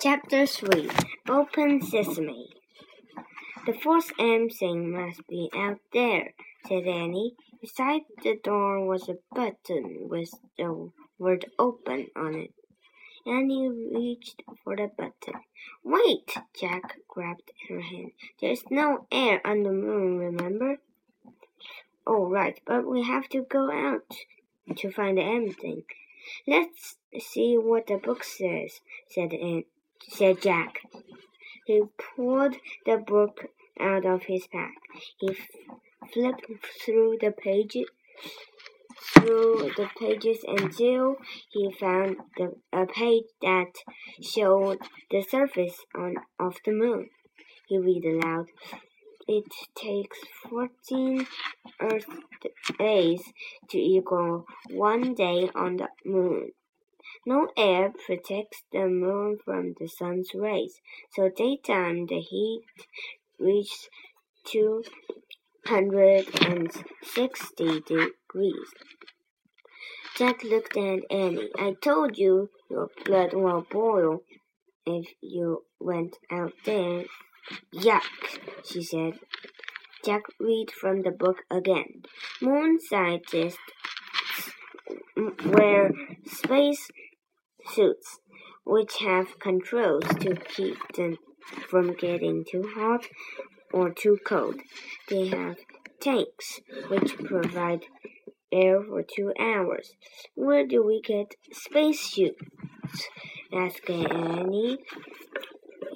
Chapter 3 Open Sesame The fourth M thing must be out there, said Annie. Beside the door was a button with the word open on it. Annie reached for the button. Wait! Jack grabbed her hand. There's no air on the moon, remember? Oh, right, but we have to go out to find the M thing. Let's see what the book says, said said Jack. He pulled the book out of his pack. He flipped through the pages through the pages until he found the, a page that showed the surface on, of the moon. He read aloud. It takes 14 Earth days to equal one day on the moon. No air protects the moon from the sun's rays, so daytime the heat reaches 260 degrees. Jack looked at Annie. I told you your blood will boil if you went out there. Yuck, she said. Jack read from the book again. Moon scientists wear space suits, which have controls to keep them from getting too hot or too cold. They have tanks, which provide air for two hours. Where do we get spacesuits? asked Annie.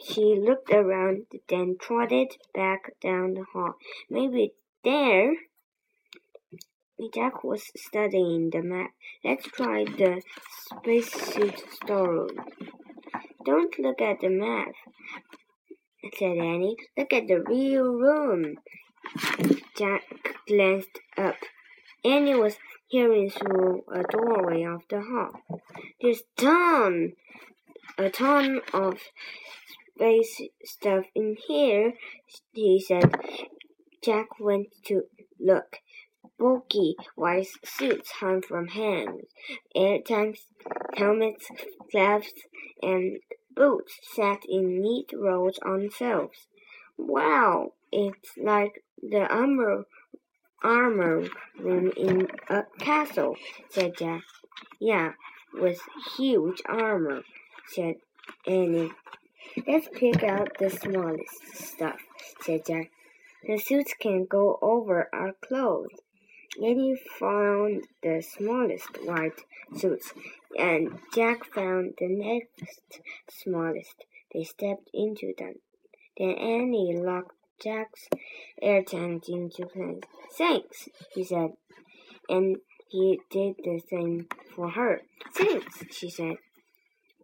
She looked around, then trotted back down the hall. Maybe there. Jack was studying the map. Let's try the spacesuit storeroom. Don't look at the map, said Annie. Look at the real room. Jack glanced up. Annie was peering through a doorway of the hall. There's ton, a ton of space stuff in here, he said. Jack went to look. Bulky white suits hung from hands. Air tanks, helmets, gloves, and boots sat in neat rows on shelves. Wow, it's like the armor armor room in a castle, said Jack. Yeah, with huge armor, said Annie. Let's pick out the smallest stuff, said Jack. The suits can go over our clothes. Annie found the smallest white suits, and Jack found the next smallest. They stepped into them. Then Annie locked Jack's air tank into place. Thanks, he said, and he did the same for her. Thanks, she said.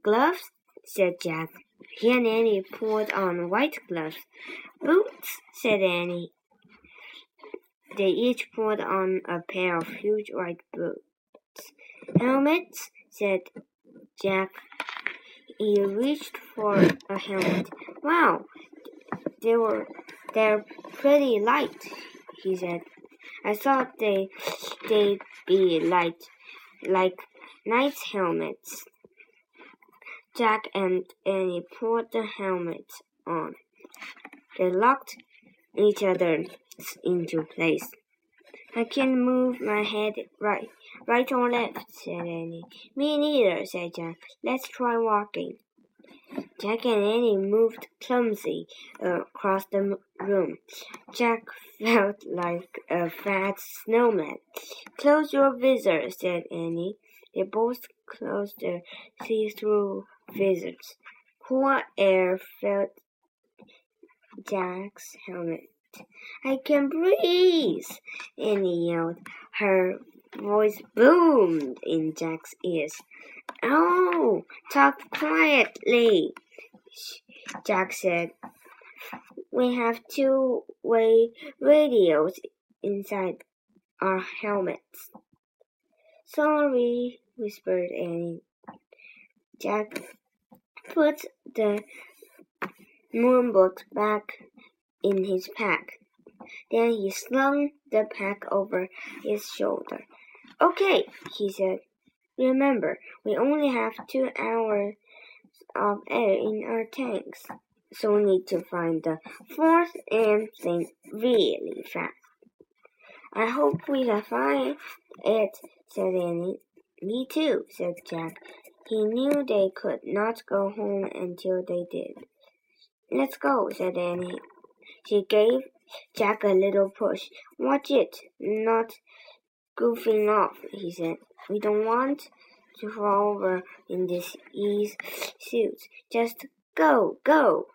Gloves, said Jack. He and Annie pulled on white gloves. Boots, said Annie. They each put on a pair of huge white boots. Helmets, said Jack. He reached for a helmet. Wow, they were they're pretty light, he said. I thought they they'd be light like knight helmets. Jack and Annie put the helmets on. They locked each other into place. I can't move my head right, right or left, said Annie. Me neither, said Jack. Let's try walking. Jack and Annie moved clumsily uh, across the room. Jack felt like a fat snowman. Close your visor, said Annie. They both closed their see-through visors. Cool air filled Jack's helmet. I can breathe! Annie yelled. Her voice boomed in Jack's ears. Oh, talk quietly, Jack said. We have two way radios inside our helmets. Sorry, whispered Annie. Jack put the moonbook back in his pack. Then he slung the pack over his shoulder. Okay, he said. Remember, we only have two hours of air in our tanks. So we need to find the fourth M thing really fast. I hope we can find it, said Annie. Me too, said Jack. He knew they could not go home until they did. Let's go, said Annie. She gave Jack a little push. Watch it, not goofing off, he said. We don't want to fall over in this ease suit. Just go, go,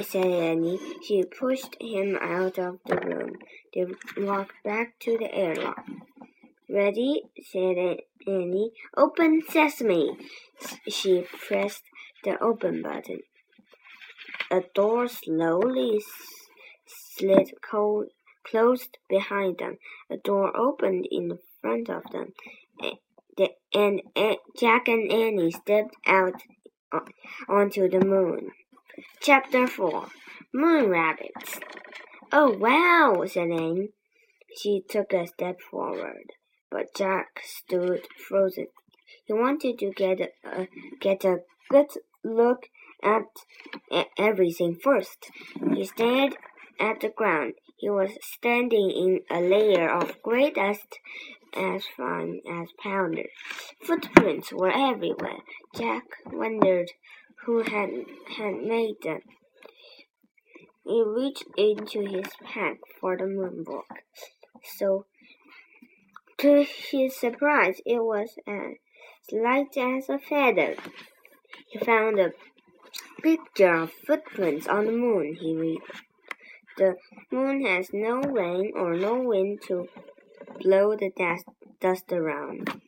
said Annie. She pushed him out of the room. They walked back to the airlock. Ready? said Annie. Open sesame. She pressed the open button. A door slowly slid closed behind them. A door opened in front of them, and Jack and Annie stepped out onto the moon. Chapter 4 Moon Rabbits. Oh, wow, said Annie. She took a step forward, but Jack stood frozen. He wanted to get a, get a good look at everything first. He stared at the ground. He was standing in a layer of gray dust as fine as powder. Footprints were everywhere. Jack wondered who had, had made them. He reached into his pack for the moon book. So, to his surprise, it was as light as a feather. He found a picture of footprints on the moon, he read. The moon has no rain or no wind to blow the dust, dust around.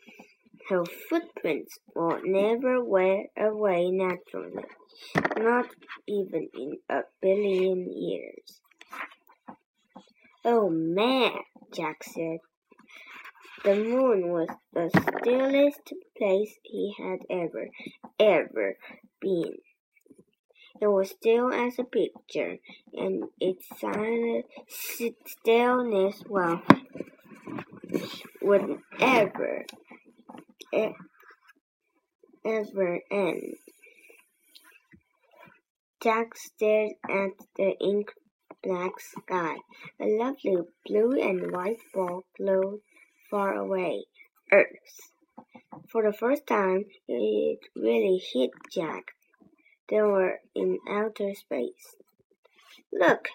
Her footprints will never wear away naturally, not even in a billion years. Oh man, Jack said. The moon was the stillest place he had ever, ever been. It was still as a picture, and its silent stillness, well, would ever, ever end. Jack stared at the ink black sky. A lovely blue and white ball glowed far away. Earth. For the first time, it really hit Jack. They were in outer space. Look,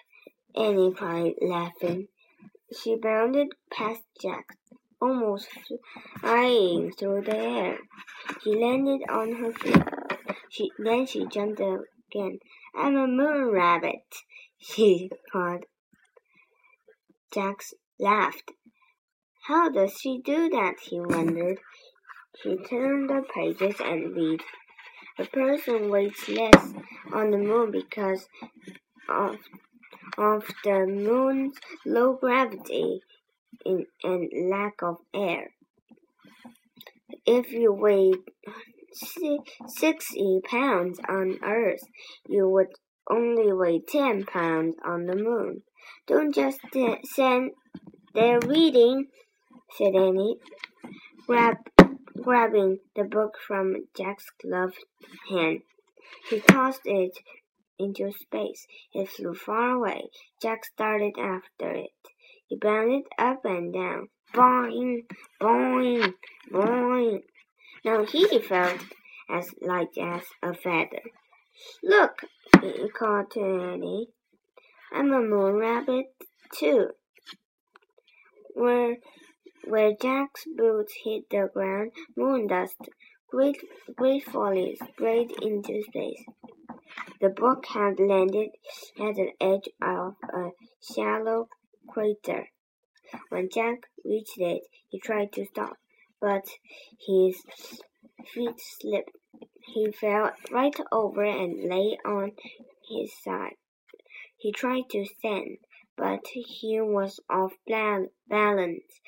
Annie cried, laughing. She bounded past Jack, almost flying through the air. She landed on her feet. She, then she jumped again. I'm a moon rabbit, she called. Jack laughed. How does she do that? he wondered. She turned the pages and read. A person weighs less on the moon because of, of the moon's low gravity in, and lack of air. If you weighed 60 pounds on Earth, you would only weigh 10 pounds on the moon. Don't just stand there reading, said Annie. Grab grabbing the book from Jack's gloved hand. He tossed it into space. It flew far away. Jack started after it. He bounded up and down. Boing, boing, boing. Now he felt as light as a feather. Look, he called to Annie. I'm a moon rabbit, too. Where where Jack's boots hit the ground, moon dust gratefully sprayed into space. The book had landed at the edge of a shallow crater. When Jack reached it, he tried to stop, but his feet slipped. He fell right over and lay on his side. He tried to stand, but he was off balance.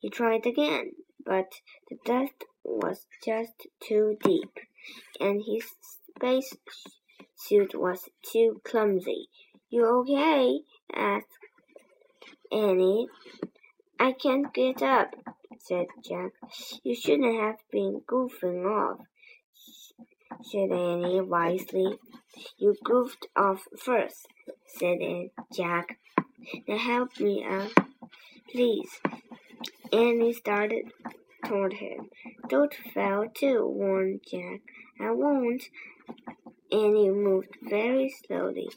He tried again, but the dust was just too deep, and his space suit was too clumsy. You okay? asked Annie. I can't get up, said Jack. You shouldn't have been goofing off. said Annie wisely. You goofed off first, said Jack. Now help me out, please. Annie started toward him. Don't fail too, warned Jack. I won't. Annie moved very slowly.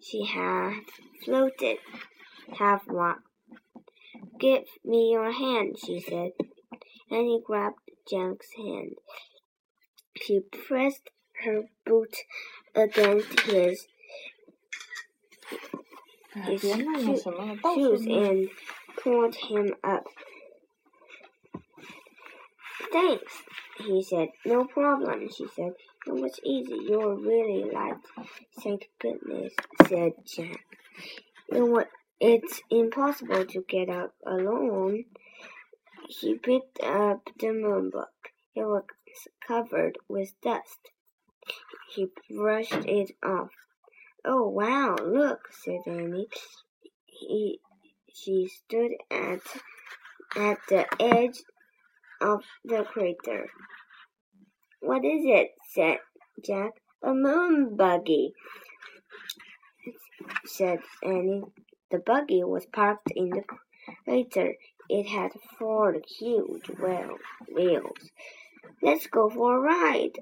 She had floated half walked. Give me your hand, she said. Annie grabbed Jack's hand. She pressed her boot against his, his shoes and pulled him up. Thanks, he said. No problem, she said. It was easy. You're really light. Thank goodness, said Jack. It was, it's impossible to get up alone. He picked up the moon book. It was covered with dust. He brushed it off. Oh, wow, look, said Annie. He, she stood at, at the edge of the crater. What is it? said Jack. A moon buggy, said Annie. The buggy was parked in the crater. It had four huge wheels. Let's go for a ride,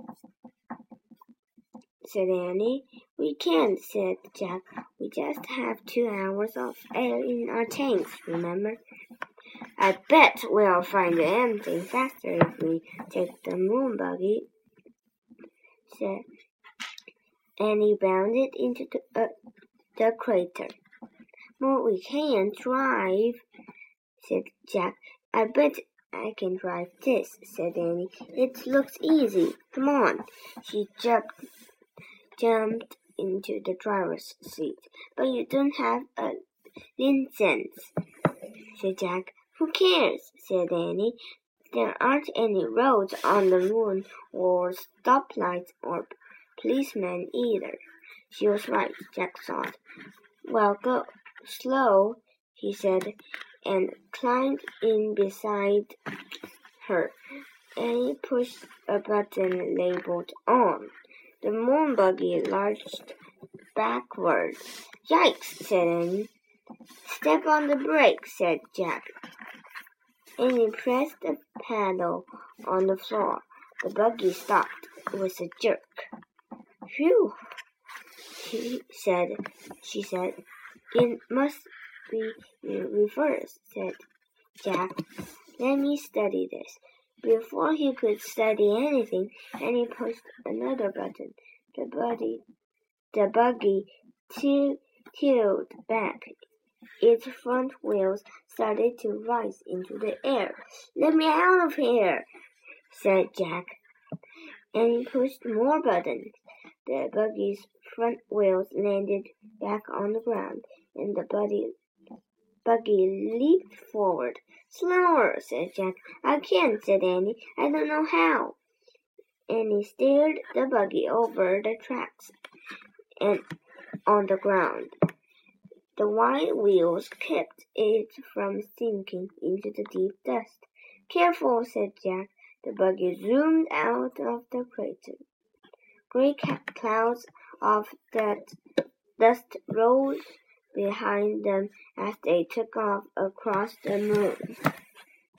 said Annie. We can't, said Jack. We just have two hours of air in our tanks, remember? I bet we'll find anything faster if we take the moon buggy, said Annie bounded into the, uh, the crater. Well, we can drive, said Jack. I bet I can drive this, said Annie. It looks easy. Come on. She jumped, jumped into the driver's seat. But you don't have a license, said Jack. Who cares? said Annie. There aren't any roads on the moon or stoplights or policemen either. She was right, Jack thought. Well, go slow, he said, and climbed in beside her. Annie pushed a button labeled on. The moon buggy lurched backward. Yikes, said Annie. Step on the brake, said Jack and he pressed the pedal on the floor. The buggy stopped with a jerk. Phew, he said. She said, "It must be reversed," said Jack. "Let me study this." Before he could study anything, and he pushed another button. The buggy, the buggy tilted back its front wheels started to rise into the air. Let me out of here, said Jack. And pushed more buttons. The buggy's front wheels landed back on the ground, and the buggy, buggy leaped forward. Slower, said Jack. I can't, said Annie. I don't know how. And he steered the buggy over the tracks and on the ground. The wide wheels kept it from sinking into the deep dust. Careful, said Jack. The buggy zoomed out of the crater. Great clouds of dust rose behind them as they took off across the moon.